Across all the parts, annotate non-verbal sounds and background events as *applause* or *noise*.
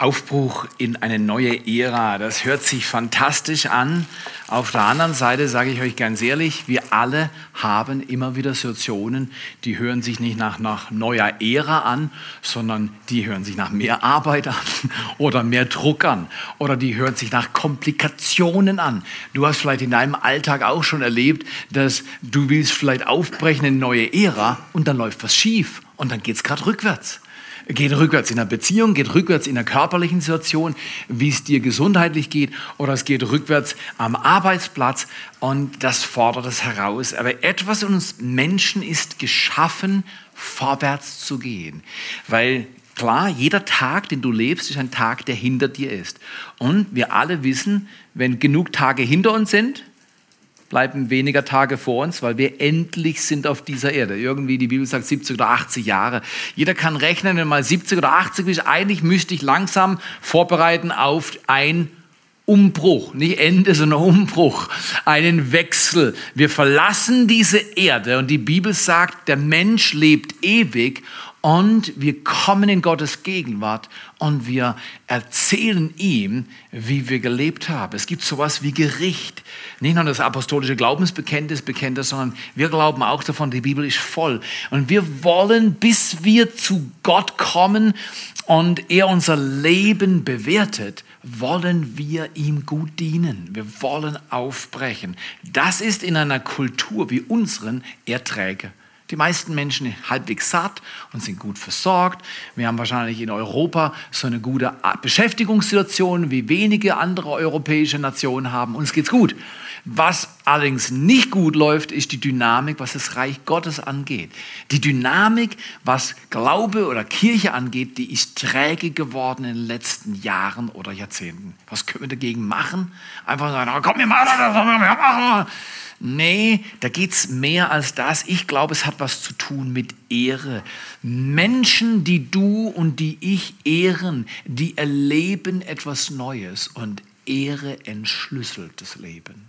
Aufbruch in eine neue Ära. Das hört sich fantastisch an. Auf der anderen Seite sage ich euch ganz ehrlich, wir alle haben immer wieder Situationen, die hören sich nicht nach, nach neuer Ära an, sondern die hören sich nach mehr Arbeit an *laughs* oder mehr Druck an oder die hören sich nach Komplikationen an. Du hast vielleicht in deinem Alltag auch schon erlebt, dass du willst vielleicht aufbrechen in eine neue Ära und dann läuft was schief und dann geht es gerade rückwärts geht rückwärts in der Beziehung, geht rückwärts in der körperlichen Situation, wie es dir gesundheitlich geht, oder es geht rückwärts am Arbeitsplatz und das fordert es heraus. Aber etwas in uns Menschen ist geschaffen, vorwärts zu gehen, weil Klar, jeder Tag, den du lebst, ist ein Tag, der hinter dir ist. Und wir alle wissen, wenn genug Tage hinter uns sind, bleiben weniger Tage vor uns, weil wir endlich sind auf dieser Erde. Irgendwie, die Bibel sagt 70 oder 80 Jahre. Jeder kann rechnen, wenn mal 70 oder 80 ist, eigentlich müsste ich langsam vorbereiten auf ein Umbruch, nicht Ende, sondern Umbruch, einen Wechsel. Wir verlassen diese Erde und die Bibel sagt, der Mensch lebt ewig und wir kommen in Gottes Gegenwart und wir erzählen ihm, wie wir gelebt haben. Es gibt sowas wie Gericht. Nicht nur das apostolische Glaubensbekenntnis, Bekenntnis, sondern wir glauben auch davon, die Bibel ist voll. Und wir wollen, bis wir zu Gott kommen und er unser Leben bewertet, wollen wir ihm gut dienen. Wir wollen aufbrechen. Das ist in einer Kultur wie unseren Erträge. Die meisten Menschen halbwegs satt und sind gut versorgt. Wir haben wahrscheinlich in Europa so eine gute Beschäftigungssituation, wie wenige andere europäische Nationen haben. Uns geht's gut. Was allerdings nicht gut läuft, ist die Dynamik, was das Reich Gottes angeht. Die Dynamik, was Glaube oder Kirche angeht, die ist träge geworden in den letzten Jahren oder Jahrzehnten. Was können wir dagegen machen? Einfach sagen, oh, komm, wir machen das, wir machen. Nee, da geht es mehr als das. Ich glaube, es hat was zu tun mit Ehre. Menschen, die du und die ich ehren, die erleben etwas Neues und Ehre entschlüsselt das Leben.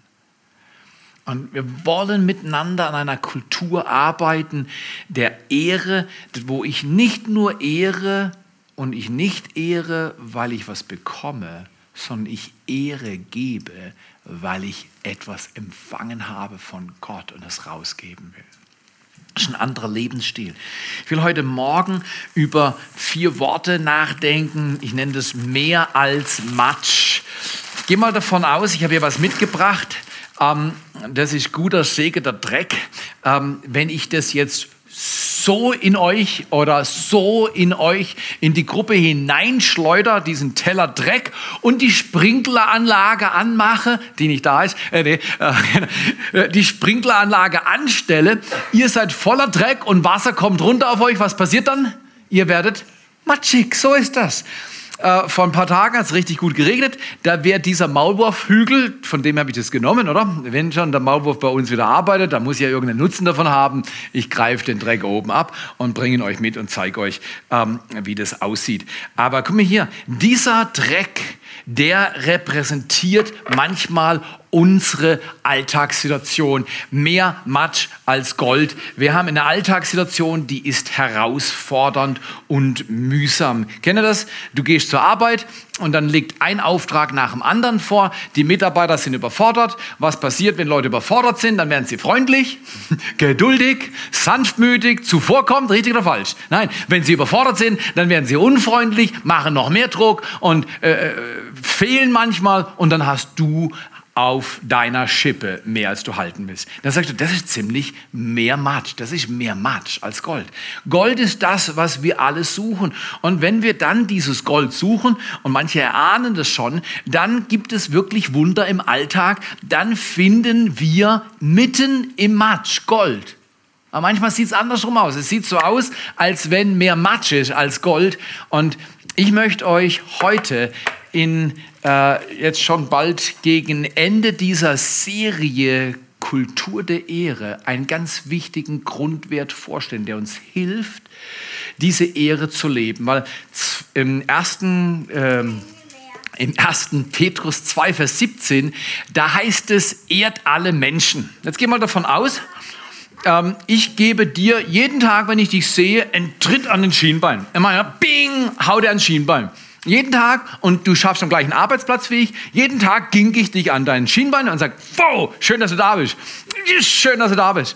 Und wir wollen miteinander an einer Kultur arbeiten der Ehre, wo ich nicht nur ehre und ich nicht ehre, weil ich was bekomme, sondern ich Ehre gebe, weil ich etwas empfangen habe von Gott und es rausgeben will. Das ist ein anderer Lebensstil. Ich will heute Morgen über vier Worte nachdenken. Ich nenne das mehr als Matsch. Gehe mal davon aus, ich habe hier was mitgebracht. Ähm, das ist guter Segen, der Dreck. Ähm, wenn ich das jetzt so in euch oder so in euch in die Gruppe hineinschleuder, diesen Teller Dreck und die Sprinkleranlage anmache, die nicht da ist, äh, nee, äh, *laughs* die Sprinkleranlage anstelle. Ihr seid voller Dreck und Wasser kommt runter auf euch. Was passiert dann? Ihr werdet matschig, so ist das. Äh, vor ein paar Tagen hat es richtig gut geregnet. Da wäre dieser Maulwurfhügel, von dem habe ich das genommen, oder? Wenn schon der Maulwurf bei uns wieder arbeitet, dann muss ja irgendeinen Nutzen davon haben. Ich greife den Dreck oben ab und bringe ihn euch mit und zeige euch, ähm, wie das aussieht. Aber guck mal hier, dieser Dreck, der repräsentiert manchmal unsere Alltagssituation. Mehr Matsch als Gold. Wir haben eine Alltagssituation, die ist herausfordernd und mühsam. Kennt ihr das? Du gehst zur Arbeit und dann liegt ein Auftrag nach dem anderen vor. Die Mitarbeiter sind überfordert. Was passiert, wenn Leute überfordert sind? Dann werden sie freundlich, *laughs* geduldig, sanftmütig, zuvorkommend, richtig oder falsch? Nein, wenn sie überfordert sind, dann werden sie unfreundlich, machen noch mehr Druck und äh, äh fehlen manchmal und dann hast du auf deiner Schippe mehr als du halten willst. Dann sagst du, das ist ziemlich mehr Matsch. Das ist mehr Matsch als Gold. Gold ist das, was wir alle suchen. Und wenn wir dann dieses Gold suchen, und manche erahnen das schon, dann gibt es wirklich Wunder im Alltag. Dann finden wir mitten im Matsch Gold. Aber manchmal sieht es andersrum aus. Es sieht so aus, als wenn mehr Matsch ist als Gold. Und ich möchte euch heute in äh, jetzt schon bald gegen Ende dieser Serie Kultur der Ehre einen ganz wichtigen Grundwert vorstellen, der uns hilft, diese Ehre zu leben. Weil im ersten, ähm, im 1. Petrus 2, Vers 17, da heißt es, ehrt alle Menschen. Jetzt gehen wir davon aus, ähm, ich gebe dir jeden Tag, wenn ich dich sehe, einen Tritt an den Schienbein. Immer, ja, bing, hau dir ans Schienbein. Jeden Tag, und du schaffst am gleichen Arbeitsplatz wie ich, jeden Tag ging ich dich an deinen Schienbein und sag, wow, schön, dass du da bist. Schön, dass du da bist.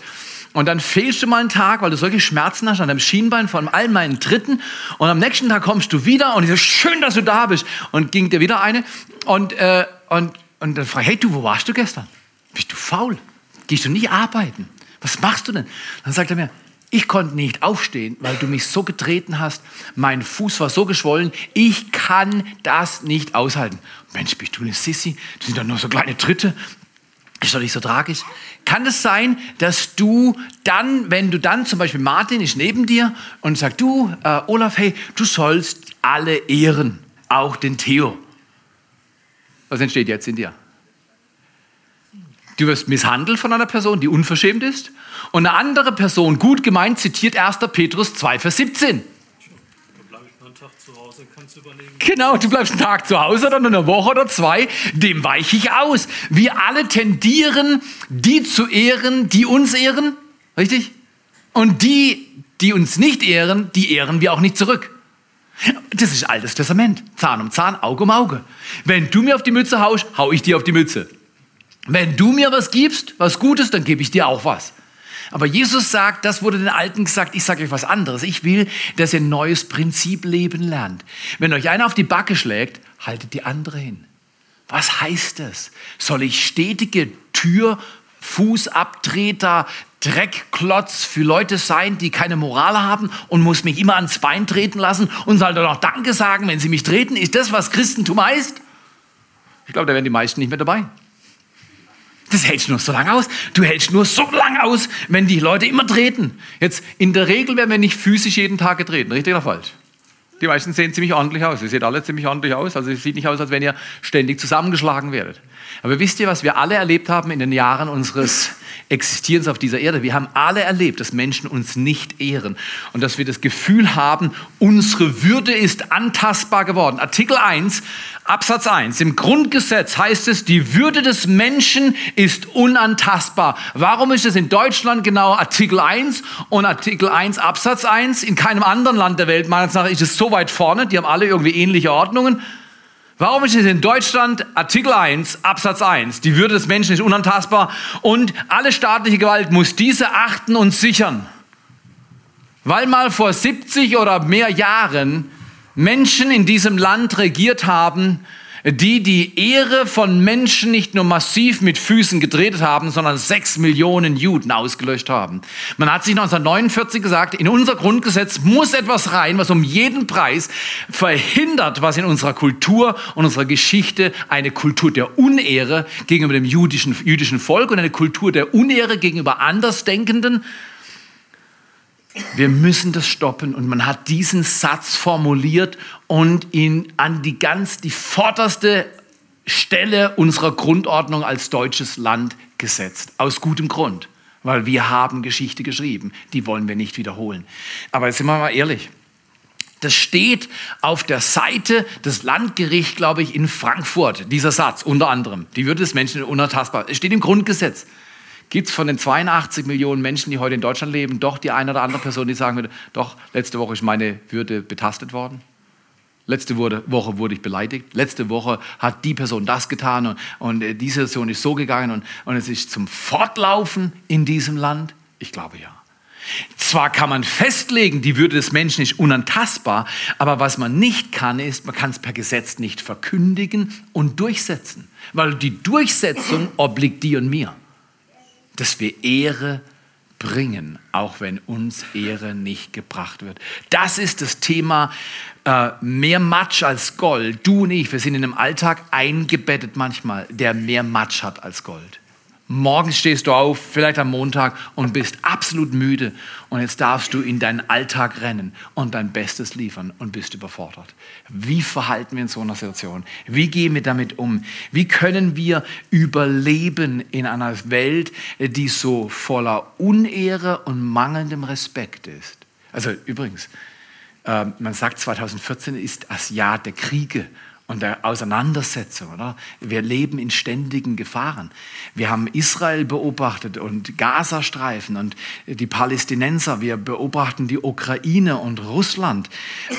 Und dann fehlst du mal einen Tag, weil du solche Schmerzen hast an deinem Schienbein von all meinen Tritten. Und am nächsten Tag kommst du wieder und ich sage, schön, dass du da bist. Und ging dir wieder eine. Und, äh, und, und dann frage ich, hey du, wo warst du gestern? Bist du faul? Gehst du nicht arbeiten? Was machst du denn? Dann sagt er mir, ich konnte nicht aufstehen, weil du mich so getreten hast. Mein Fuß war so geschwollen. Ich kann das nicht aushalten. Mensch, bist du eine Sissi? Das sind doch nur so kleine Tritte. Ist doch nicht so tragisch. Kann es sein, dass du dann, wenn du dann zum Beispiel Martin ist neben dir und sagt, du, äh, Olaf, hey, du sollst alle ehren, auch den Theo. Was entsteht jetzt in dir? Du wirst misshandelt von einer Person, die unverschämt ist. Und eine andere Person, gut gemeint, zitiert 1. Petrus 2, Vers 17. Genau, du bleibst einen Tag zu Hause oder eine Woche oder zwei, dem weiche ich aus. Wir alle tendieren, die zu ehren, die uns ehren, richtig? Und die, die uns nicht ehren, die ehren wir auch nicht zurück. Das ist altes Testament. Zahn um Zahn, Auge um Auge. Wenn du mir auf die Mütze haust, hau ich dir auf die Mütze. Wenn du mir was gibst, was Gutes, dann gebe ich dir auch was. Aber Jesus sagt, das wurde den Alten gesagt, ich sage euch was anderes. Ich will, dass ihr ein neues Prinzip leben lernt. Wenn euch einer auf die Backe schlägt, haltet die andere hin. Was heißt das? Soll ich stetige Tür, Fußabtreter, Dreckklotz für Leute sein, die keine Moral haben und muss mich immer ans Bein treten lassen und soll dann auch Danke sagen, wenn sie mich treten? Ist das, was Christentum heißt? Ich glaube, da wären die meisten nicht mehr dabei. Das hältst du nur so lange aus. Du hältst nur so lange aus, wenn die Leute immer treten. Jetzt, in der Regel werden wir nicht physisch jeden Tag getreten, richtig oder falsch? Die meisten sehen ziemlich ordentlich aus. Ihr seht alle ziemlich ordentlich aus. Also es sieht nicht aus, als wenn ihr ständig zusammengeschlagen werdet. Aber wisst ihr, was wir alle erlebt haben in den Jahren unseres Existierens auf dieser Erde? Wir haben alle erlebt, dass Menschen uns nicht ehren und dass wir das Gefühl haben, unsere Würde ist antastbar geworden. Artikel 1 Absatz 1. Im Grundgesetz heißt es, die Würde des Menschen ist unantastbar. Warum ist es in Deutschland genau Artikel 1 und Artikel 1 Absatz 1? In keinem anderen Land der Welt, meines Erachtens, ist es so weit vorne. Die haben alle irgendwie ähnliche Ordnungen. Warum ist es in Deutschland Artikel 1 Absatz 1? Die Würde des Menschen ist unantastbar und alle staatliche Gewalt muss diese achten und sichern. Weil mal vor 70 oder mehr Jahren Menschen in diesem Land regiert haben, die die Ehre von Menschen nicht nur massiv mit Füßen gedreht haben, sondern sechs Millionen Juden ausgelöscht haben. Man hat sich 1949 gesagt, in unser Grundgesetz muss etwas rein, was um jeden Preis verhindert, was in unserer Kultur und unserer Geschichte eine Kultur der Unehre gegenüber dem jüdischen, jüdischen Volk und eine Kultur der Unehre gegenüber Andersdenkenden wir müssen das stoppen. Und man hat diesen Satz formuliert und ihn an die ganz, die vorderste Stelle unserer Grundordnung als deutsches Land gesetzt. Aus gutem Grund. Weil wir haben Geschichte geschrieben. Die wollen wir nicht wiederholen. Aber jetzt sind wir mal ehrlich. Das steht auf der Seite des Landgerichts, glaube ich, in Frankfurt, dieser Satz unter anderem. Die Würde des Menschen unantastbar. Es steht im Grundgesetz. Gibt es von den 82 Millionen Menschen, die heute in Deutschland leben, doch die eine oder andere Person, die sagen würde, doch, letzte Woche ist meine Würde betastet worden? Letzte Woche wurde ich beleidigt. Letzte Woche hat die Person das getan und, und äh, diese Person ist so gegangen und, und es ist zum Fortlaufen in diesem Land? Ich glaube ja. Zwar kann man festlegen, die Würde des Menschen ist unantastbar, aber was man nicht kann, ist, man kann es per Gesetz nicht verkündigen und durchsetzen, weil die Durchsetzung obliegt dir und mir dass wir Ehre bringen, auch wenn uns Ehre nicht gebracht wird. Das ist das Thema äh, mehr Matsch als Gold. Du und ich, wir sind in einem Alltag eingebettet manchmal, der mehr Matsch hat als Gold. Morgens stehst du auf, vielleicht am Montag, und bist absolut müde. Und jetzt darfst du in deinen Alltag rennen und dein Bestes liefern und bist überfordert. Wie verhalten wir in so einer Situation? Wie gehen wir damit um? Wie können wir überleben in einer Welt, die so voller Unehre und mangelndem Respekt ist? Also übrigens, äh, man sagt, 2014 ist das Jahr der Kriege und der Auseinandersetzung. Oder? Wir leben in ständigen Gefahren. Wir haben Israel beobachtet und Gazastreifen und die Palästinenser. Wir beobachten die Ukraine und Russland.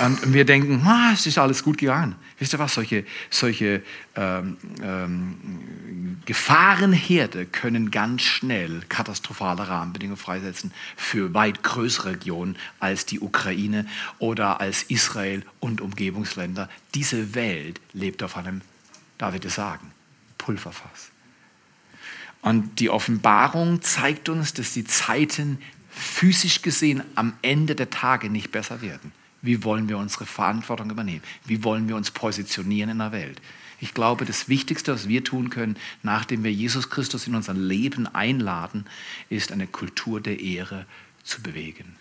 Und wir denken, ah, es ist alles gut gegangen. Wisst ihr was? Solche, solche ähm, ähm, Gefahrenherde können ganz schnell katastrophale Rahmenbedingungen freisetzen für weit größere Regionen als die Ukraine oder als Israel und Umgebungsländer. Diese Welt lebt auf einem, darf ich das sagen, Pulverfass. Und die Offenbarung zeigt uns, dass die Zeiten physisch gesehen am Ende der Tage nicht besser werden. Wie wollen wir unsere Verantwortung übernehmen? Wie wollen wir uns positionieren in der Welt? Ich glaube, das Wichtigste, was wir tun können, nachdem wir Jesus Christus in unser Leben einladen, ist eine Kultur der Ehre zu bewegen.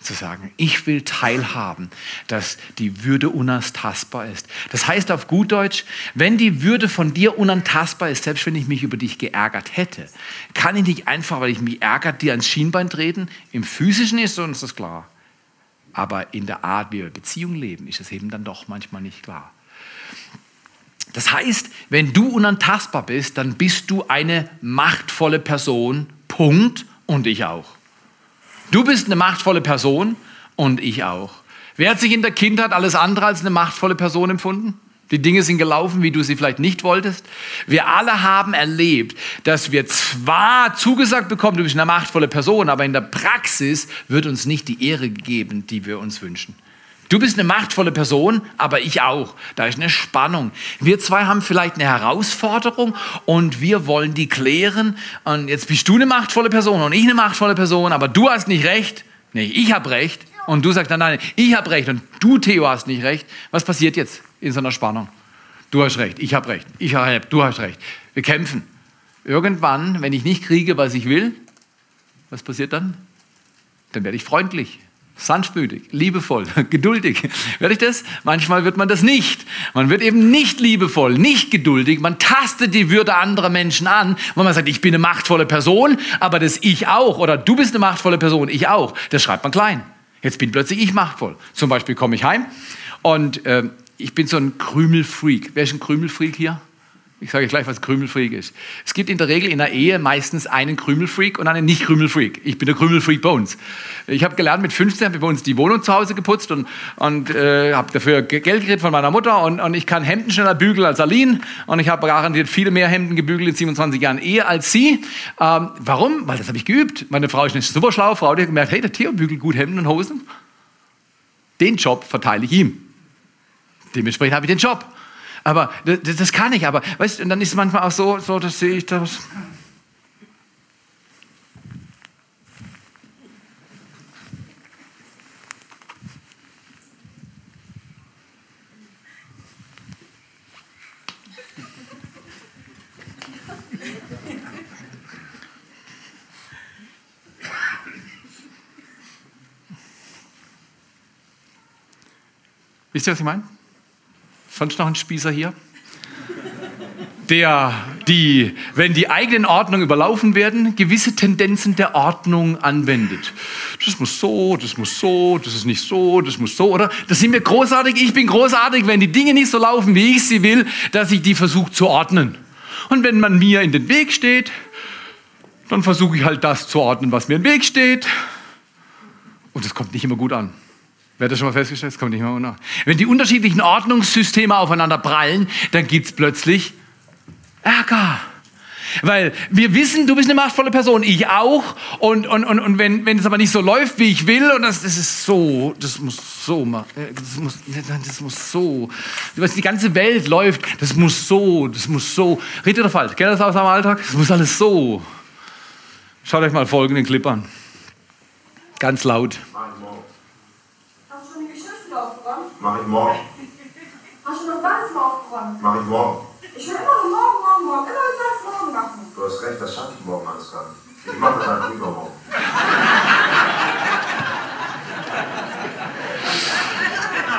Zu sagen, ich will teilhaben, dass die Würde unantastbar ist. Das heißt auf gut Deutsch, wenn die Würde von dir unantastbar ist, selbst wenn ich mich über dich geärgert hätte, kann ich nicht einfach, weil ich mich ärgert, dir ans Schienbein treten. Im Physischen ist uns das klar. Aber in der Art, wie wir Beziehungen leben, ist es eben dann doch manchmal nicht klar. Das heißt, wenn du unantastbar bist, dann bist du eine machtvolle Person, Punkt, und ich auch. Du bist eine machtvolle Person und ich auch. Wer hat sich in der Kindheit alles andere als eine machtvolle Person empfunden? Die Dinge sind gelaufen, wie du sie vielleicht nicht wolltest. Wir alle haben erlebt, dass wir zwar zugesagt bekommen, du bist eine machtvolle Person, aber in der Praxis wird uns nicht die Ehre gegeben, die wir uns wünschen. Du bist eine machtvolle Person, aber ich auch. Da ist eine Spannung. Wir zwei haben vielleicht eine Herausforderung und wir wollen die klären. Und jetzt bist du eine machtvolle Person und ich eine machtvolle Person, aber du hast nicht recht. Nee, ich habe recht. Und du sagst, nein, nein, ich habe recht und du, Theo, hast nicht recht. Was passiert jetzt in so einer Spannung? Du hast recht, ich habe recht, ich habe du hast recht. Wir kämpfen. Irgendwann, wenn ich nicht kriege, was ich will, was passiert dann? Dann werde ich freundlich sanftmütig, liebevoll, *laughs* geduldig. Werde ich das? Manchmal wird man das nicht. Man wird eben nicht liebevoll, nicht geduldig. Man tastet die Würde anderer Menschen an, weil man sagt, ich bin eine machtvolle Person, aber das ich auch. Oder du bist eine machtvolle Person, ich auch. Das schreibt man klein. Jetzt bin plötzlich ich machtvoll. Zum Beispiel komme ich heim und äh, ich bin so ein Krümelfreak. Wer ist ein Krümelfreak hier? Ich sage gleich, was Krümelfreak ist. Es gibt in der Regel in der Ehe meistens einen Krümelfreak und einen Nicht-Krümelfreak. Ich bin der Krümelfreak bei uns. Ich habe gelernt, mit 15 habe ich bei uns die Wohnung zu Hause geputzt und, und äh, habe dafür Geld gekriegt von meiner Mutter und, und ich kann Hemden schneller bügeln als Aline und ich habe garantiert viele mehr Hemden gebügelt in 27 Jahren Ehe als sie. Ähm, warum? Weil das habe ich geübt. Meine Frau ist eine super schlaue Frau, die hat gemerkt, hey, der Theo bügelt gut Hemden und Hosen. Den Job verteile ich ihm. Dementsprechend habe ich den Job. Aber das, das kann ich, aber weißt du, und dann ist es manchmal auch so, so das sehe ich das. Wisst ihr, was ich meine? Sonst noch ein Spießer hier? Der, die, wenn die eigenen Ordnungen überlaufen werden, gewisse Tendenzen der Ordnung anwendet. Das muss so, das muss so, das ist nicht so, das muss so, oder? Das sind wir großartig, ich bin großartig, wenn die Dinge nicht so laufen, wie ich sie will, dass ich die versuche zu ordnen. Und wenn man mir in den Weg steht, dann versuche ich halt das zu ordnen, was mir im Weg steht. Und es kommt nicht immer gut an. Wer hat das schon mal festgestellt? Das kommt nicht mehr nach. Wenn die unterschiedlichen Ordnungssysteme aufeinander prallen, dann gibt es plötzlich Ärger. Weil wir wissen, du bist eine machtvolle Person, ich auch. Und, und, und, und wenn, wenn es aber nicht so läuft, wie ich will, und das, das ist so, das muss so, äh, das muss, das muss so, die ganze Welt läuft, das muss so, das muss so. Richtig oder falsch? Kennt ihr das aus eurem Alltag? Das muss alles so. Schaut euch mal folgenden Clip an. Ganz laut. Mach ich morgen. Hast du noch ganz mal aufgeräumt? Mach ich morgen. Ich will immer noch morgen, morgen, morgen. Immer du sagst morgen machen. Du hast recht, das schaffe ich morgen alles gar nicht. Ich mache das einfach übermorgen.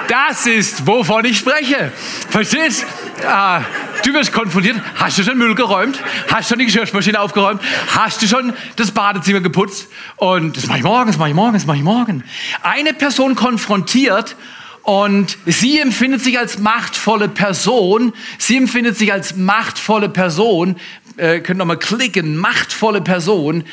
Das ist, wovon ich spreche. Verstehst? Ah, du wirst konfrontiert. Hast du schon Müll geräumt? Hast du schon die Geschirrspülmaschine aufgeräumt? Hast du schon das Badezimmer geputzt? Und das mache ich morgen, das mache ich morgen, das mache ich morgen. Eine Person konfrontiert Und sie empfindet sich als machtvolle Person. Sie empfindet sich als machtvolle Person. Äh, könnt nochmal klicken, machtvolle Person.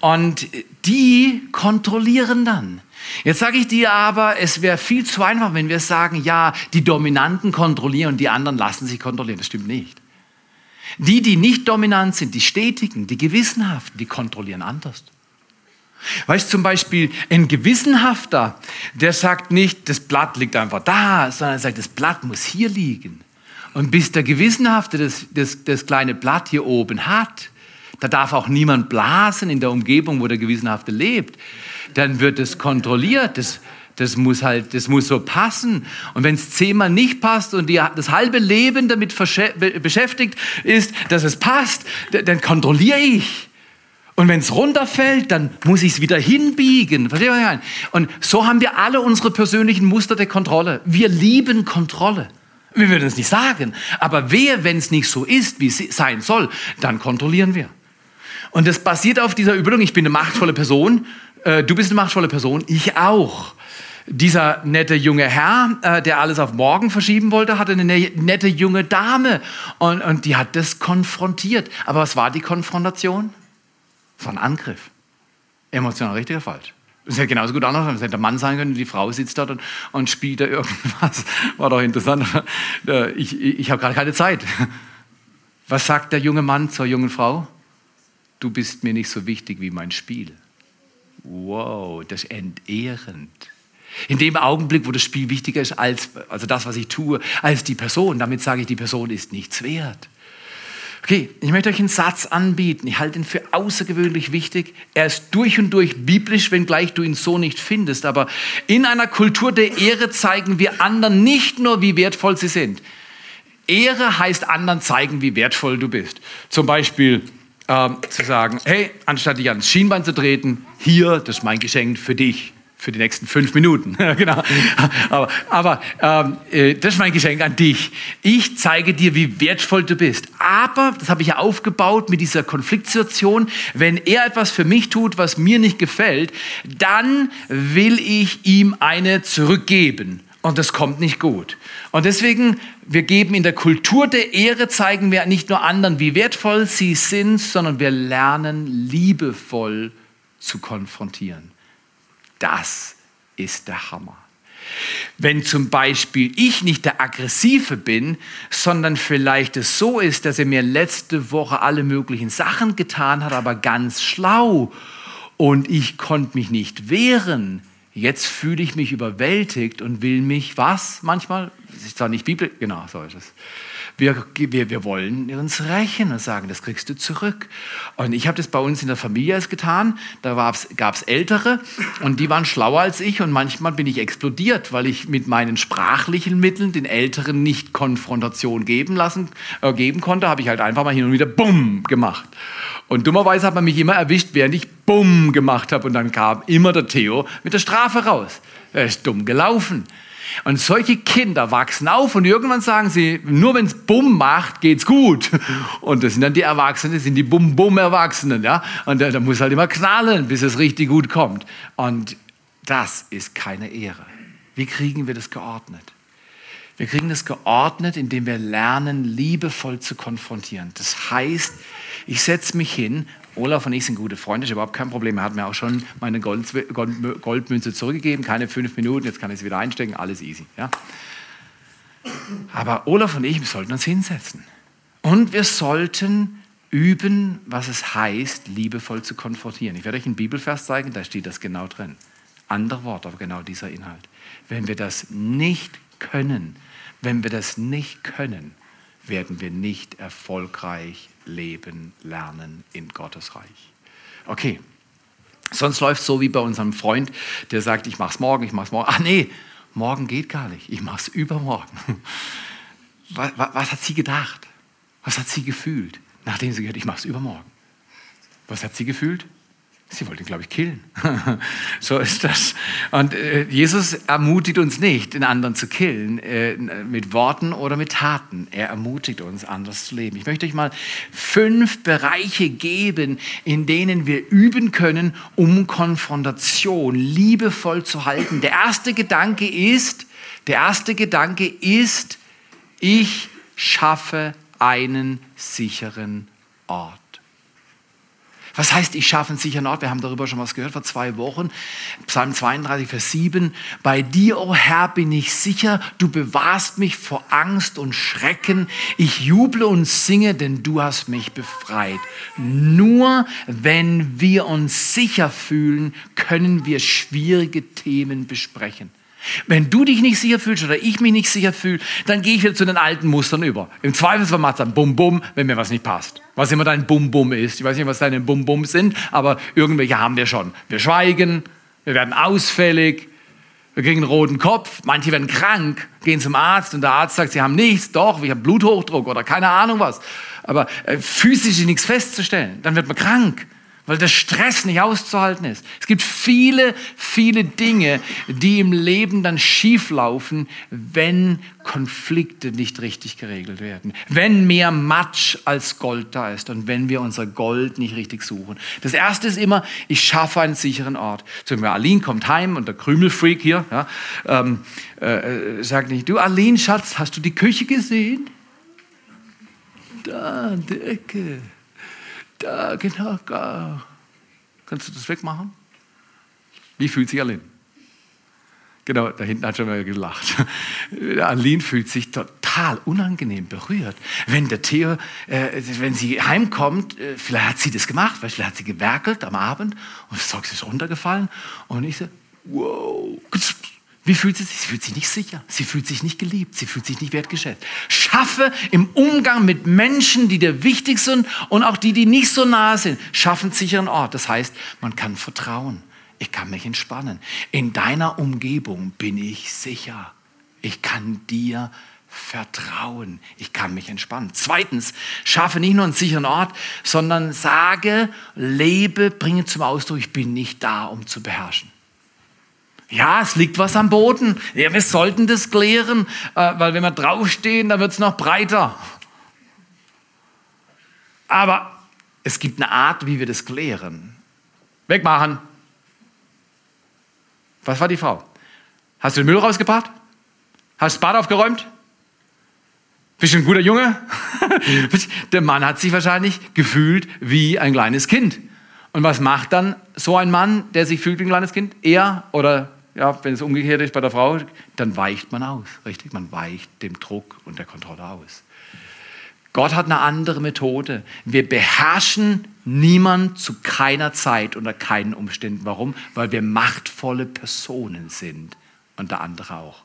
Und die kontrollieren dann. Jetzt sage ich dir aber, es wäre viel zu einfach, wenn wir sagen, ja, die Dominanten kontrollieren und die anderen lassen sich kontrollieren. Das stimmt nicht. Die, die nicht dominant sind, die Stetigen, die Gewissenhaften, die kontrollieren anders. Weißt zum Beispiel, ein Gewissenhafter, der sagt nicht, das Blatt liegt einfach da, sondern er sagt, das Blatt muss hier liegen. Und bis der Gewissenhafte das, das, das kleine Blatt hier oben hat, da darf auch niemand blasen in der Umgebung, wo der Gewissenhafte lebt, dann wird es kontrolliert. Das, das muss halt, das muss so passen. Und wenn es zehnmal nicht passt und die, das halbe Leben damit beschäftigt ist, dass es passt, dann kontrolliere ich. Und wenn es runterfällt, dann muss ich es wieder hinbiegen. Versteht ihr? Und so haben wir alle unsere persönlichen Muster der Kontrolle. Wir lieben Kontrolle. Wir würden es nicht sagen. Aber wer, wenn es nicht so ist, wie es sein soll, dann kontrollieren wir. Und das basiert auf dieser Übung, ich bin eine machtvolle Person, äh, du bist eine machtvolle Person, ich auch. Dieser nette junge Herr, äh, der alles auf morgen verschieben wollte, hatte eine ne-, nette junge Dame und, und die hat das konfrontiert. Aber was war die Konfrontation? Das war ein Angriff. Emotional richtig oder falsch? Das hätte genauso gut anders sein. Das hätte der Mann sein können, die Frau sitzt dort und, und spielt da irgendwas. *laughs* War doch interessant. *laughs* Äh, ich, ich, ich habe gerade keine Zeit. *laughs* Was sagt der junge Mann zur jungen Frau? Du bist mir nicht so wichtig wie mein Spiel. Wow, das ist entehrend. In dem Augenblick, wo das Spiel wichtiger ist als also das, was ich tue, als die Person, damit sage ich, die Person ist nichts wert. Okay, ich möchte euch einen Satz anbieten. Ich halte ihn für außergewöhnlich wichtig. Er ist durch und durch biblisch, wenngleich du ihn so nicht findest. Aber in einer Kultur der Ehre zeigen wir anderen nicht nur, wie wertvoll sie sind. Ehre heißt anderen zeigen, wie wertvoll du bist. Zum Beispiel ähm, zu sagen, hey, anstatt dich ans Schienbein zu treten, hier, das ist mein Geschenk für dich für die nächsten fünf Minuten. *laughs* genau. Aber, aber ähm, äh, das ist mein Geschenk an dich. Ich zeige dir, wie wertvoll du bist. Aber, das habe ich ja aufgebaut mit dieser Konfliktsituation, wenn er etwas für mich tut, was mir nicht gefällt, dann will ich ihm eine zurückgeben. Und das kommt nicht gut. Und deswegen, wir geben in der Kultur der Ehre, zeigen wir nicht nur anderen, wie wertvoll sie sind, sondern wir lernen liebevoll zu konfrontieren. Das ist der Hammer. Wenn zum Beispiel ich nicht der Aggressive bin, sondern vielleicht es so ist, dass er mir letzte Woche alle möglichen Sachen getan hat, aber ganz schlau und ich konnte mich nicht wehren, jetzt fühle ich mich überwältigt und will mich was? Manchmal, das ist zwar nicht Bibel, genau so ist es wir, wir, wir wollen uns rächen und sagen, das kriegst du zurück. Und ich habe das bei uns in der Familie getan. Da gab es Ältere und die waren schlauer als ich und manchmal bin ich explodiert, weil ich mit meinen sprachlichen Mitteln den Älteren nicht Konfrontation geben lassen, äh, geben konnte, habe ich halt einfach mal hin und wieder Bumm gemacht. Und dummerweise hat man mich immer erwischt, während ich Bumm gemacht habe und dann kam immer der Theo mit der Strafe raus. Er ist dumm gelaufen. Und solche Kinder wachsen auf und irgendwann sagen sie, nur wenn es Bumm macht, geht's gut. *laughs* Und das sind dann die Erwachsenen, das sind die Bumm-Bumm-Erwachsenen. Ja? Und da, muss halt immer knallen, bis es richtig gut kommt. Und das ist keine Ehre. Wie kriegen wir das geordnet? Wir kriegen das geordnet, indem wir lernen, liebevoll zu konfrontieren. Das heißt, ich setze mich hin Olaf und ich sind gute Freunde, ist überhaupt kein Problem. Er hat mir auch schon meine Gold, Gold, Goldmünze zurückgegeben, keine fünf Minuten, jetzt kann ich sie wieder einstecken, alles easy. Ja? Aber Olaf und ich, wir sollten uns hinsetzen. Und wir sollten üben, was es heißt, liebevoll zu konfrontieren. Ich werde euch einen Bibelvers zeigen, da steht das genau drin. Andere Worte, aber genau dieser Inhalt. Wenn wir das nicht können, wenn wir das nicht können, werden wir nicht erfolgreich leben, lernen in Gottes Reich. Okay, sonst läuft es so wie bei unserem Freund, der sagt, ich mach's morgen, ich mach's morgen. Ach nee, morgen geht gar nicht, ich mach's übermorgen. *laughs* Was, was, was hat sie gedacht? Was hat sie gefühlt, nachdem sie gehört, ich mach's übermorgen? Was hat sie gefühlt? Sie wollten, glaube ich, killen. *laughs* so ist das. Und äh, Jesus ermutigt uns nicht, den anderen zu killen, äh, mit Worten oder mit Taten. Er ermutigt uns, anders zu leben. Ich möchte euch mal fünf Bereiche geben, in denen wir üben können, um Konfrontation liebevoll zu halten. Der erste Gedanke ist, Der erste Gedanke ist, ich schaffe einen sicheren Ort. Was heißt, ich schaffe einen sicheren Ort? Wir haben darüber schon was gehört vor zwei Wochen. Psalm 32, Vers 7. Bei dir, o oh Herr, bin ich sicher. Du bewahrst mich vor Angst und Schrecken. Ich juble und singe, denn du hast mich befreit. Nur wenn wir uns sicher fühlen, können wir schwierige Themen besprechen. Wenn du dich nicht sicher fühlst oder ich mich nicht sicher fühle, dann gehe ich wieder zu den alten Mustern über. Im Zweifelsfall macht es dann Bum-Bum, wenn mir was nicht passt. Was immer dein Bum-Bum ist. Ich weiß nicht, was deine Bum-Bum sind, aber irgendwelche haben wir schon. Wir schweigen, wir werden ausfällig, wir kriegen einen roten Kopf, manche werden krank, gehen zum Arzt und der Arzt sagt, sie haben nichts, doch, ich habe Bluthochdruck oder keine Ahnung was. Aber äh, physisch ist nichts festzustellen, dann wird man krank weil der Stress nicht auszuhalten ist. Es gibt viele, viele Dinge, die im Leben dann schieflaufen, wenn Konflikte nicht richtig geregelt werden, wenn mehr Matsch als Gold da ist und wenn wir unser Gold nicht richtig suchen. Das erste ist immer, ich schaffe einen sicheren Ort. Zum Beispiel Aline kommt heim und der Krümelfreak hier ja, ähm, äh, sagt nicht, du Aline, Schatz, hast du die Küche gesehen? Da, der Ecke. Da, genau, da. Kannst du das wegmachen? Wie fühlt sich Aline? Genau, da hinten hat schon mal gelacht. *laughs* Aline fühlt sich total unangenehm berührt. Wenn der Theo, äh, wenn sie heimkommt, äh, vielleicht hat sie das gemacht, vielleicht hat sie gewerkelt am Abend und das Zeug ist runtergefallen und ich so, wow, wie fühlt sie sich? Sie fühlt sich nicht sicher. Sie fühlt sich nicht geliebt. Sie fühlt sich nicht wertgeschätzt. Schaffe im Umgang mit Menschen, die dir wichtig sind und auch die, die nicht so nahe sind, schaffen einen sicheren Ort. Das heißt, man kann vertrauen. Ich kann mich entspannen. In deiner Umgebung bin ich sicher. Ich kann dir vertrauen. Ich kann mich entspannen. Zweitens, schaffe nicht nur einen sicheren Ort, sondern sage, lebe, bringe zum Ausdruck, ich bin nicht da, um zu beherrschen. Ja, es liegt was am Boden. Ja, wir sollten das klären, äh, weil wenn wir draufstehen, dann wird es noch breiter. Aber es gibt eine Art, wie wir das klären. Wegmachen. Was war die Frau? Hast du den Müll rausgebracht? Hast du das Bad aufgeräumt? Bist du ein guter Junge? *laughs* Der Mann hat sich wahrscheinlich gefühlt wie ein kleines Kind. Und was macht dann so ein Mann, der sich fühlt wie ein kleines Kind? Er oder ja, wenn es umgekehrt ist bei der Frau, dann weicht man aus, richtig? Man weicht dem Druck und der Kontrolle aus. Gott hat eine andere Methode. Wir beherrschen niemand zu keiner Zeit unter keinen Umständen. Warum? Weil wir machtvolle Personen sind. Und der andere auch.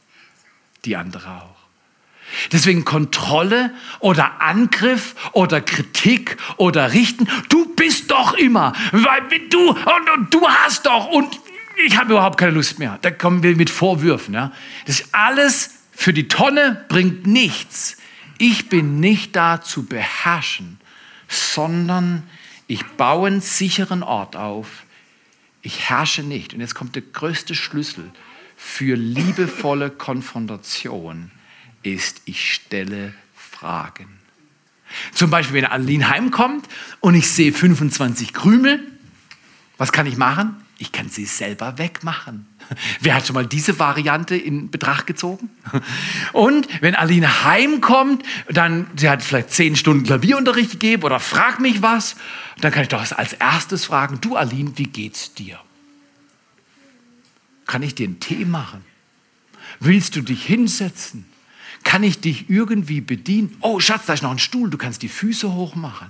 Die andere auch. Deswegen Kontrolle oder Angriff oder Kritik oder Richten. Du bist doch immer, weil du und, und du hast doch und ich habe überhaupt keine Lust mehr. Da kommen wir mit Vorwürfen. Ja. Das ist alles für die Tonne, bringt nichts. Ich bin nicht da zu beherrschen, sondern ich baue einen sicheren Ort auf. Ich herrsche nicht. Und jetzt kommt der größte Schlüssel für liebevolle Konfrontation ist, ich stelle Fragen. Zum Beispiel, wenn Aline heimkommt und ich sehe 25 Krümel, was kann ich machen? ich kann sie selber wegmachen. *laughs* Wer hat schon mal diese Variante in Betracht gezogen? *laughs* Und wenn Aline heimkommt, dann, sie hat vielleicht zehn Stunden Klavierunterricht gegeben oder fragt mich was, dann kann ich doch als erstes fragen, du Aline, wie geht's dir? Kann ich dir einen Tee machen? Willst du dich hinsetzen? Kann ich dich irgendwie bedienen? Oh, Schatz, da ist noch ein Stuhl, du kannst die Füße hochmachen.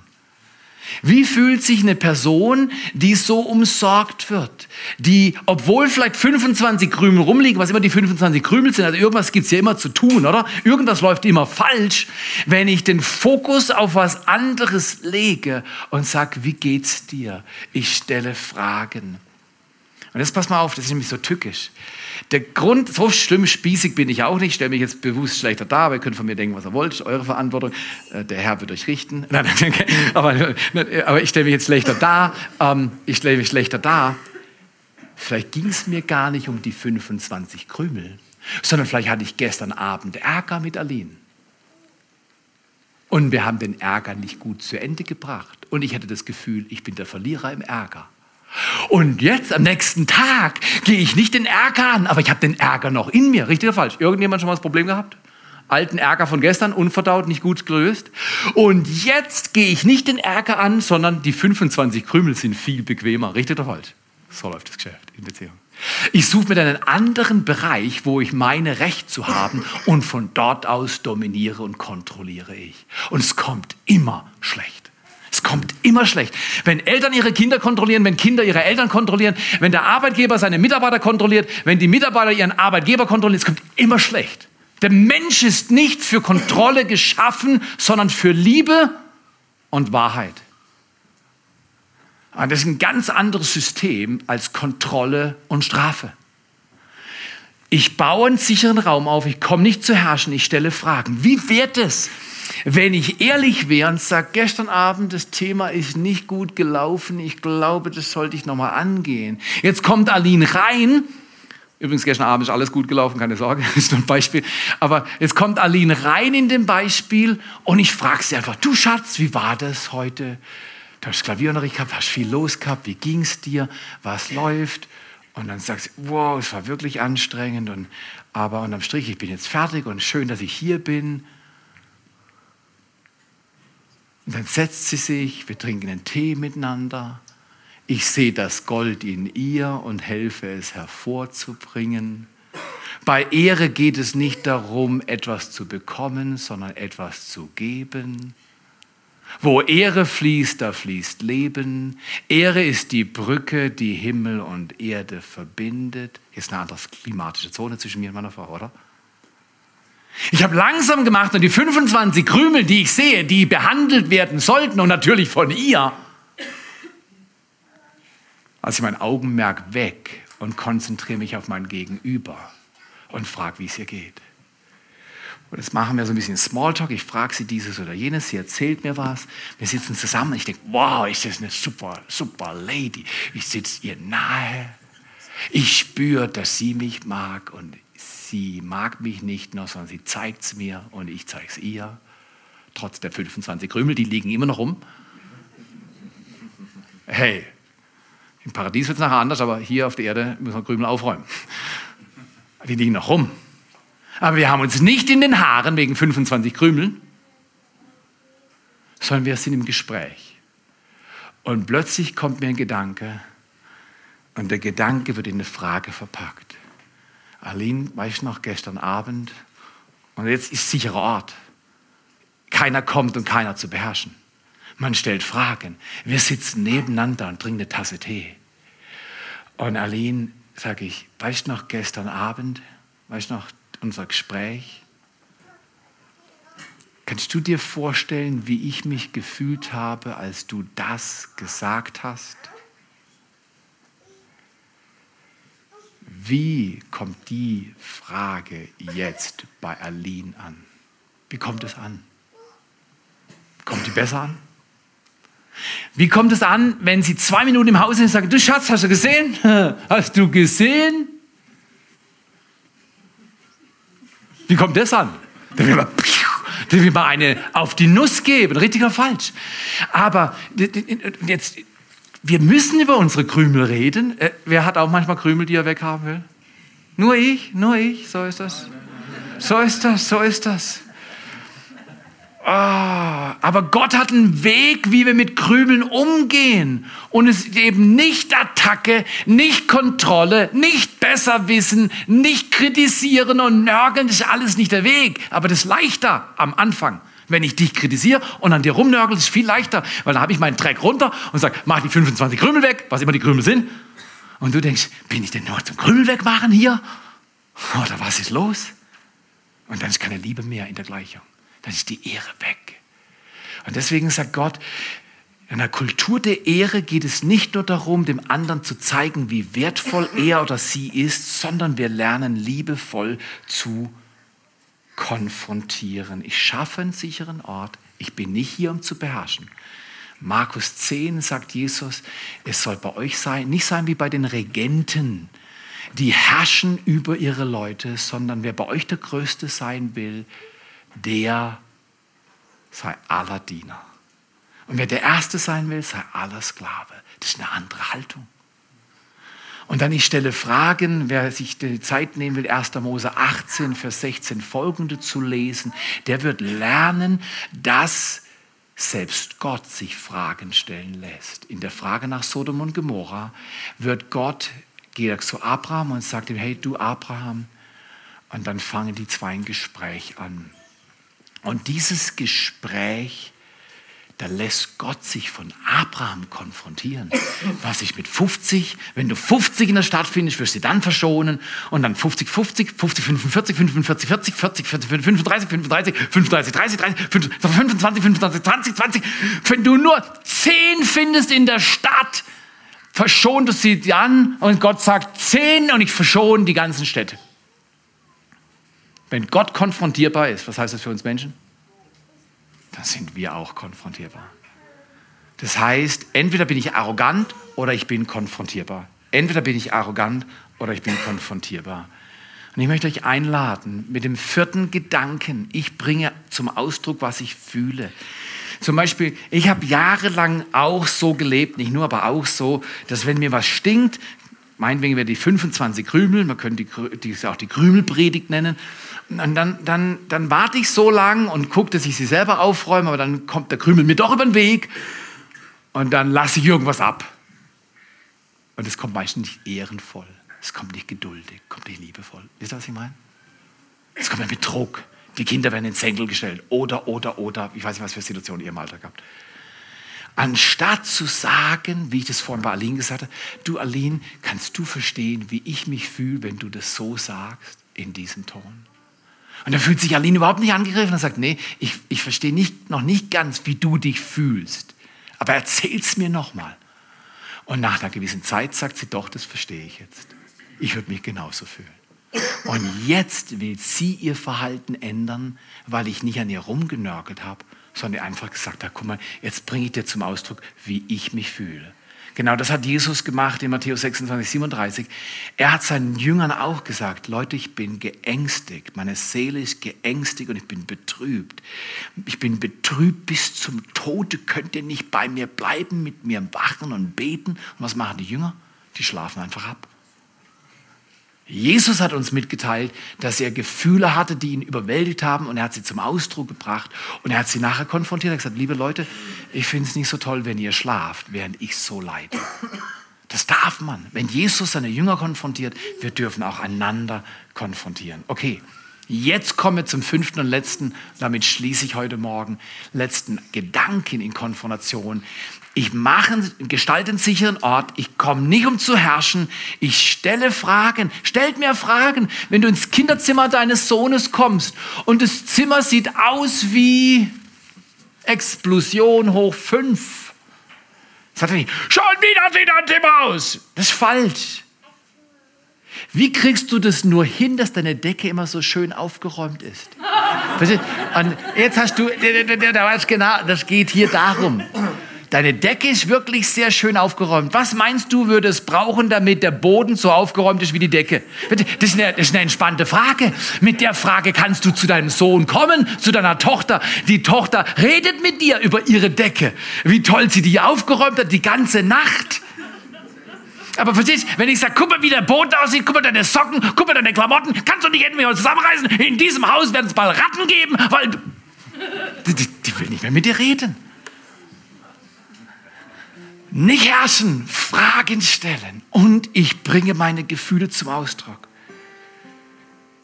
Wie fühlt sich eine Person, die so umsorgt wird, die, obwohl vielleicht 25 Krümel rumliegen, was immer die 25 Krümel sind, also irgendwas gibt es ja immer zu tun, oder? Irgendwas läuft immer falsch, wenn ich den Fokus auf was anderes lege und sage, wie geht's dir? Ich stelle Fragen. Und jetzt pass mal auf, das ist nämlich so tückisch. Der Grund, so schlimm spießig bin ich auch nicht, stelle mich jetzt bewusst schlechter dar, aber ihr könnt von mir denken, was ihr wollt, eure Verantwortung. Äh, der Herr wird euch richten. *laughs* aber, aber ich stelle mich jetzt schlechter dar. Ähm, ich stelle mich schlechter dar. Vielleicht ging es mir gar nicht um die 25 Krümel, sondern vielleicht hatte ich gestern Abend Ärger mit Aline. Und wir haben den Ärger nicht gut zu Ende gebracht. Und ich hatte das Gefühl, ich bin der Verlierer im Ärger. Und jetzt, am nächsten Tag, gehe ich nicht den Ärger an, aber ich habe den Ärger noch in mir. Richtig oder falsch? Irgendjemand schon mal das Problem gehabt? Alten Ärger von gestern, unverdaut, nicht gut gelöst. Und jetzt gehe ich nicht den Ärger an, sondern die 25 Krümel sind viel bequemer. Richtig oder falsch? So läuft das Geschäft in Beziehung. Ich suche mir einen anderen Bereich, wo ich meine Recht zu haben und von dort aus dominiere und kontrolliere ich. Und es kommt immer schlecht. Es kommt immer schlecht. Wenn Eltern ihre Kinder kontrollieren, wenn Kinder ihre Eltern kontrollieren, wenn der Arbeitgeber seine Mitarbeiter kontrolliert, wenn die Mitarbeiter ihren Arbeitgeber kontrollieren, es kommt immer schlecht. Der Mensch ist nicht für Kontrolle geschaffen, sondern für Liebe und Wahrheit. Und das ist ein ganz anderes System als Kontrolle und Strafe. Ich baue einen sicheren Raum auf, ich komme nicht zu herrschen, ich stelle Fragen. Wie wird es, wenn ich ehrlich wäre und sage, gestern Abend, das Thema ist nicht gut gelaufen, ich glaube, das sollte ich nochmal angehen. Jetzt kommt Aline rein, übrigens gestern Abend ist alles gut gelaufen, keine Sorge, *laughs* das ist nur ein Beispiel, aber jetzt kommt Aline rein in dem Beispiel und ich frage sie einfach, du Schatz, wie war das heute? Du hast Klavierunterricht gehabt, hast viel los gehabt, wie ging es dir, was läuft? Und dann sagst du, wow, es war wirklich anstrengend, und, aber unterm Strich, ich bin jetzt fertig und schön, dass ich hier bin. Und dann setzt sie sich, wir trinken einen Tee miteinander. Ich sehe das Gold in ihr und helfe es hervorzubringen. Bei Ehre geht es nicht darum, etwas zu bekommen, sondern etwas zu geben. Wo Ehre fließt, da fließt Leben. Ehre ist die Brücke, die Himmel und Erde verbindet. Hier ist eine andere klimatische Zone zwischen mir und meiner Frau, oder? Ich habe langsam gemacht und die 25 Krümel, die ich sehe, die behandelt werden sollten und natürlich von ihr, als ich mein Augenmerk weg und konzentriere mich auf mein Gegenüber und frage, wie es ihr geht. Und jetzt machen wir so ein bisschen Smalltalk. Ich frage sie dieses oder jenes. Sie erzählt mir was. Wir sitzen zusammen. Ich denke, wow, ist das eine super, super Lady. Ich sitze ihr nahe. Ich spüre, dass sie mich mag und sie mag mich nicht nur, sondern sie zeigt es mir und ich zeige es ihr. Trotz der 25 Krümel, die liegen immer noch rum. Hey, im Paradies wird es nachher anders, aber hier auf der Erde müssen wir Krümel aufräumen. Die liegen noch rum. Aber wir haben uns nicht in den Haaren wegen 25 Krümeln, sondern wir sind im Gespräch. Und plötzlich kommt mir ein Gedanke und der Gedanke wird in eine Frage verpackt. Aline, weißt du noch, gestern Abend, und jetzt ist sicherer Ort. Keiner kommt und keiner zu beherrschen. Man stellt Fragen. Wir sitzen nebeneinander und trinken eine Tasse Tee. Und Aline, sage ich, weißt du noch, gestern Abend, weißt du noch, unser Gespräch? Kannst du dir vorstellen, wie ich mich gefühlt habe, als du das gesagt hast? Wie kommt die Frage jetzt bei Aline an? Wie kommt es an? Kommt die besser an? Wie kommt es an, wenn sie zwei Minuten im Haus sind und sagen, du Schatz, hast du gesehen? *laughs* Hast du gesehen? Wie kommt das an? Da will man, will man eine auf die Nuss geben, richtig oder falsch. Aber jetzt, wir müssen über unsere Krümel reden. Äh, wer hat auch manchmal Krümel, die er weghaben will? Nur ich, nur ich, so ist das. So ist das, so ist das. Oh, aber Gott hat einen Weg, wie wir mit Krümeln umgehen. Und es ist eben nicht Attacke, nicht Kontrolle, nicht besser wissen, nicht kritisieren und nörgeln. Das ist alles nicht der Weg. Aber das ist leichter am Anfang. Wenn ich dich kritisiere und an dir rumnörgel, ist es viel leichter, weil dann habe ich meinen Dreck runter und sage, mach die 25 Krümel weg, was immer die Krümel sind. Und du denkst, bin ich denn nur zum Krümel wegmachen hier? Oder was ist los? Und dann ist keine Liebe mehr in der Gleichung dann ist die Ehre weg. Und deswegen sagt Gott, in der Kultur der Ehre geht es nicht nur darum, dem anderen zu zeigen, wie wertvoll er oder sie ist, sondern wir lernen liebevoll zu konfrontieren. Ich schaffe einen sicheren Ort. Ich bin nicht hier, um zu beherrschen. Markus 10 sagt Jesus, es soll bei euch sein, nicht sein wie bei den Regenten, die herrschen über ihre Leute, sondern wer bei euch der Größte sein will, der sei aller Diener. Und wer der Erste sein will, sei aller Sklave. Das ist eine andere Haltung. Und dann ich stelle Fragen, wer sich die Zeit nehmen will, 1. Mose 18, Vers 16 folgende zu lesen, der wird lernen, dass selbst Gott sich Fragen stellen lässt. In der Frage nach Sodom und Gomorra wird Gott, geht zu Abraham und sagt ihm, hey du Abraham, und dann fangen die zwei ein Gespräch an. Und dieses Gespräch da lässt Gott sich von Abraham konfrontieren. Was ich mit 50, wenn du 50 in der Stadt findest, wirst du dann verschonen und dann 50, 50, 50, 45, 45, 40, 40, 40, 35, 35, 35, 30, 30, 25, 25, 20, 20. Wenn du nur 10 findest in der Stadt, verschont du sie dann und Gott sagt 10 und ich verschone die ganzen Städte. Wenn Gott konfrontierbar ist, was heißt das für uns Menschen? Dann sind wir auch konfrontierbar. Das heißt, entweder bin ich arrogant oder ich bin konfrontierbar. Entweder bin ich arrogant oder ich bin konfrontierbar. Und ich möchte euch einladen mit dem vierten Gedanken. Ich bringe zum Ausdruck, was ich fühle. Zum Beispiel, ich habe jahrelang auch so gelebt, nicht nur, aber auch so, dass wenn mir was stinkt, meinetwegen wäre die 25 Krümel, man könnte die, die auch die Krümelpredigt nennen, und dann, dann, dann warte ich so lang und gucke, dass ich sie selber aufräume, aber dann kommt der Krümel mir doch über den Weg und dann lasse ich irgendwas ab. Und es kommt meistens nicht ehrenvoll, es kommt nicht geduldig, kommt nicht liebevoll. Wisst ihr, was ich meine? Es kommt mit Druck. Die Kinder werden in den Senkel gestellt. Oder, oder, oder. Ich weiß nicht, was für Situationen ihr im Alltag habt. Anstatt zu sagen, wie ich das vorhin bei Aline gesagt habe, du Aline, kannst du verstehen, wie ich mich fühle, wenn du das so sagst, in diesem Ton? Und da fühlt sich Aline überhaupt nicht angegriffen und sagt, nee, ich, ich verstehe nicht, noch nicht ganz, wie du dich fühlst. Aber erzähl's mir nochmal. Und nach einer gewissen Zeit sagt sie, doch, das verstehe ich jetzt. Ich würde mich genauso fühlen. Und jetzt will sie ihr Verhalten ändern, weil ich nicht an ihr rumgenörgelt habe, sondern einfach gesagt habe, guck mal, jetzt bringe ich dir zum Ausdruck, wie ich mich fühle. Genau das hat Jesus gemacht in Matthäus 26, 37. Er hat seinen Jüngern auch gesagt, Leute, ich bin geängstigt, meine Seele ist geängstigt und ich bin betrübt. Ich bin betrübt bis zum Tode, könnt ihr nicht bei mir bleiben, mit mir wachen und beten. Und was machen die Jünger? Die schlafen einfach ab. Jesus hat uns mitgeteilt, dass er Gefühle hatte, die ihn überwältigt haben und er hat sie zum Ausdruck gebracht und er hat sie nachher konfrontiert. Er hat gesagt, liebe Leute, ich finde es nicht so toll, wenn ihr schlaft, während ich so leide. Das darf man. Wenn Jesus seine Jünger konfrontiert, wir dürfen auch einander konfrontieren. Okay, jetzt kommen wir zum fünften und letzten, damit schließe ich heute Morgen, letzten Gedanken in Konfrontation. Ich mache, gestalte einen sicheren Ort. Ich komme nicht, um zu herrschen. Ich stelle Fragen. Stellt mir Fragen. Wenn du ins Kinderzimmer deines Sohnes kommst und das Zimmer sieht aus wie Explosion hoch fünf. Sagt er nicht, schon wieder sieht ein Zimmer aus. Das ist falsch. Wie kriegst du das nur hin, dass deine Decke immer so schön aufgeräumt ist? Und jetzt hast du, da weißt genau, das geht hier darum. Deine Decke ist wirklich sehr schön aufgeräumt. Was meinst du, würde es brauchen, damit der Boden so aufgeräumt ist wie die Decke? Das ist, eine, das ist eine entspannte Frage. Mit der Frage kannst du zu deinem Sohn kommen, zu deiner Tochter. Die Tochter redet mit dir über ihre Decke. Wie toll sie die aufgeräumt hat, die ganze Nacht. Aber verstehst du, wenn ich sage, guck mal, wie der Boden aussieht, guck mal deine Socken, guck mal deine Klamotten, kannst du nicht entweder zusammenreißen? In diesem Haus werden es bald Ratten geben, weil die, die, die will nicht mehr mit dir reden. Nicht herrschen, Fragen stellen und ich bringe meine Gefühle zum Ausdruck.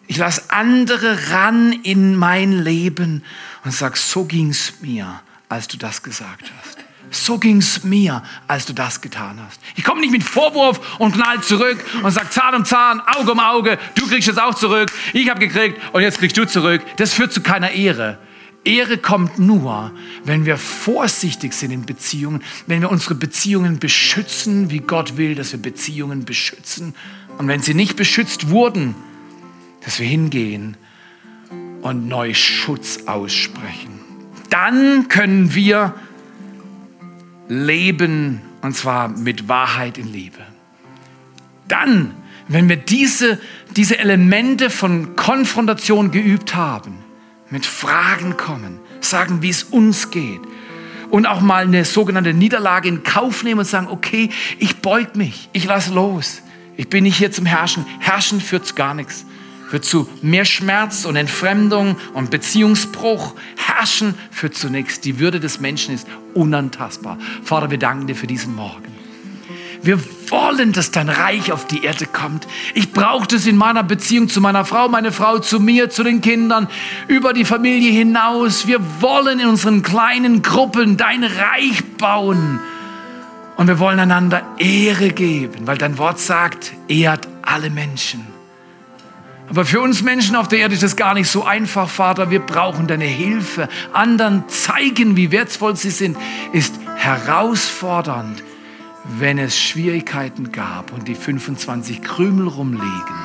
Ich lasse andere ran in mein Leben und sage, so ging es mir, als du das gesagt hast. So ging es mir, als du das getan hast. Ich komme nicht mit Vorwurf und knall zurück und sage Zahn um Zahn, Auge um Auge, du kriegst es auch zurück, ich habe gekriegt und jetzt kriegst du zurück. Das führt zu keiner Ehre. Ehre kommt nur, wenn wir vorsichtig sind in Beziehungen, wenn wir unsere Beziehungen beschützen, wie Gott will, dass wir Beziehungen beschützen. Und wenn sie nicht beschützt wurden, dass wir hingehen und neu Schutz aussprechen. Dann können wir leben, und zwar mit Wahrheit in Liebe. Dann, wenn wir diese, diese Elemente von Konfrontation geübt haben, mit Fragen kommen, sagen, wie es uns geht. Und auch mal eine sogenannte Niederlage in Kauf nehmen und sagen, okay, ich beug mich, ich lass los, Ich bin nicht hier zum Herrschen. Herrschen führt zu gar nichts. Führt zu mehr Schmerz und Entfremdung und Beziehungsbruch. Herrschen führt zu nichts. Die Würde des Menschen ist unantastbar. Vater, wir danken dir für diesen Morgen. Wir wollen, dass dein Reich auf die Erde kommt. Ich brauche das in meiner Beziehung zu meiner Frau, meine Frau zu mir, zu den Kindern, über die Familie hinaus. Wir wollen in unseren kleinen Gruppen dein Reich bauen. Und wir wollen einander Ehre geben, weil dein Wort sagt, ehrt alle Menschen. Aber für uns Menschen auf der Erde ist das gar nicht so einfach, Vater. Wir brauchen deine Hilfe. Anderen zeigen, wie wertvoll sie sind, ist herausfordernd, wenn es Schwierigkeiten gab und die 25 Krümel rumliegen.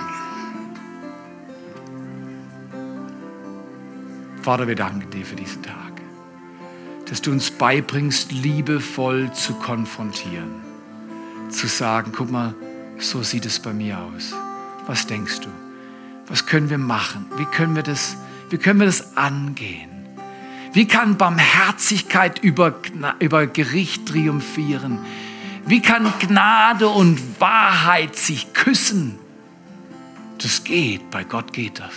Vater, wir danken dir für diesen Tag dass du uns beibringst, liebevoll zu konfrontieren. Zu sagen, guck mal, so sieht es bei mir aus. Was denkst du? Was können wir machen? Wie können wir das, wie können wir das angehen? Wie kann Barmherzigkeit über, über Gericht triumphieren? Wie kann Gnade und Wahrheit sich küssen? Das geht, bei Gott geht das.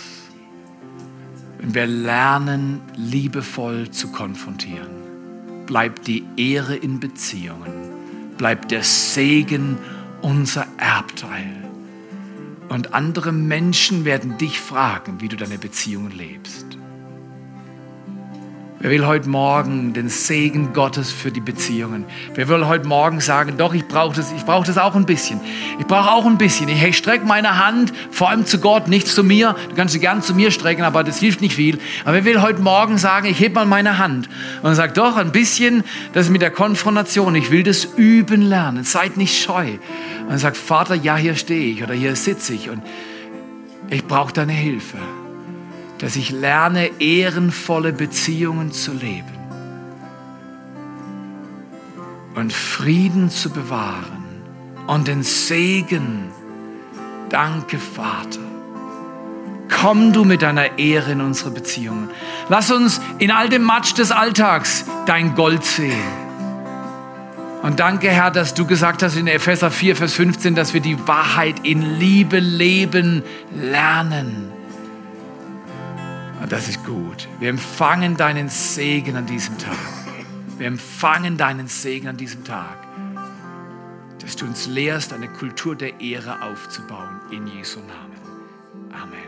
Wenn wir lernen, liebevoll zu konfrontieren bleibt die Ehre in Beziehungen, bleibt der Segen unser Erbteil. Und andere Menschen werden dich fragen, wie du deine Beziehungen lebst. Wer will heute Morgen den Segen Gottes für die Beziehungen? Wer will heute Morgen sagen, doch, ich brauche das, ich das auch ein bisschen. Ich brauche auch ein bisschen. Ich strecke meine Hand, vor allem zu Gott, nicht zu mir. Du kannst sie gern zu mir strecken, aber das hilft nicht viel. Aber wer will heute Morgen sagen, ich hebe mal meine Hand und sagt, doch, ein bisschen, das ist mit der Konfrontation. Ich will das üben lernen. Seid nicht scheu. Und sagt, Vater, ja, hier stehe ich oder hier sitze ich und ich brauche deine Hilfe dass ich lerne, ehrenvolle Beziehungen zu leben und Frieden zu bewahren und den Segen. Danke, Vater. Komm du mit deiner Ehre in unsere Beziehungen. Lass uns in all dem Matsch des Alltags dein Gold sehen. Und danke, Herr, dass du gesagt hast in Epheser 4, Vers 15, dass wir die Wahrheit in Liebe leben lernen. Und das ist gut. Wir empfangen deinen Segen an diesem Tag. Wir empfangen deinen Segen an diesem Tag, dass du uns lehrst, eine Kultur der Ehre aufzubauen. In Jesu Namen. Amen.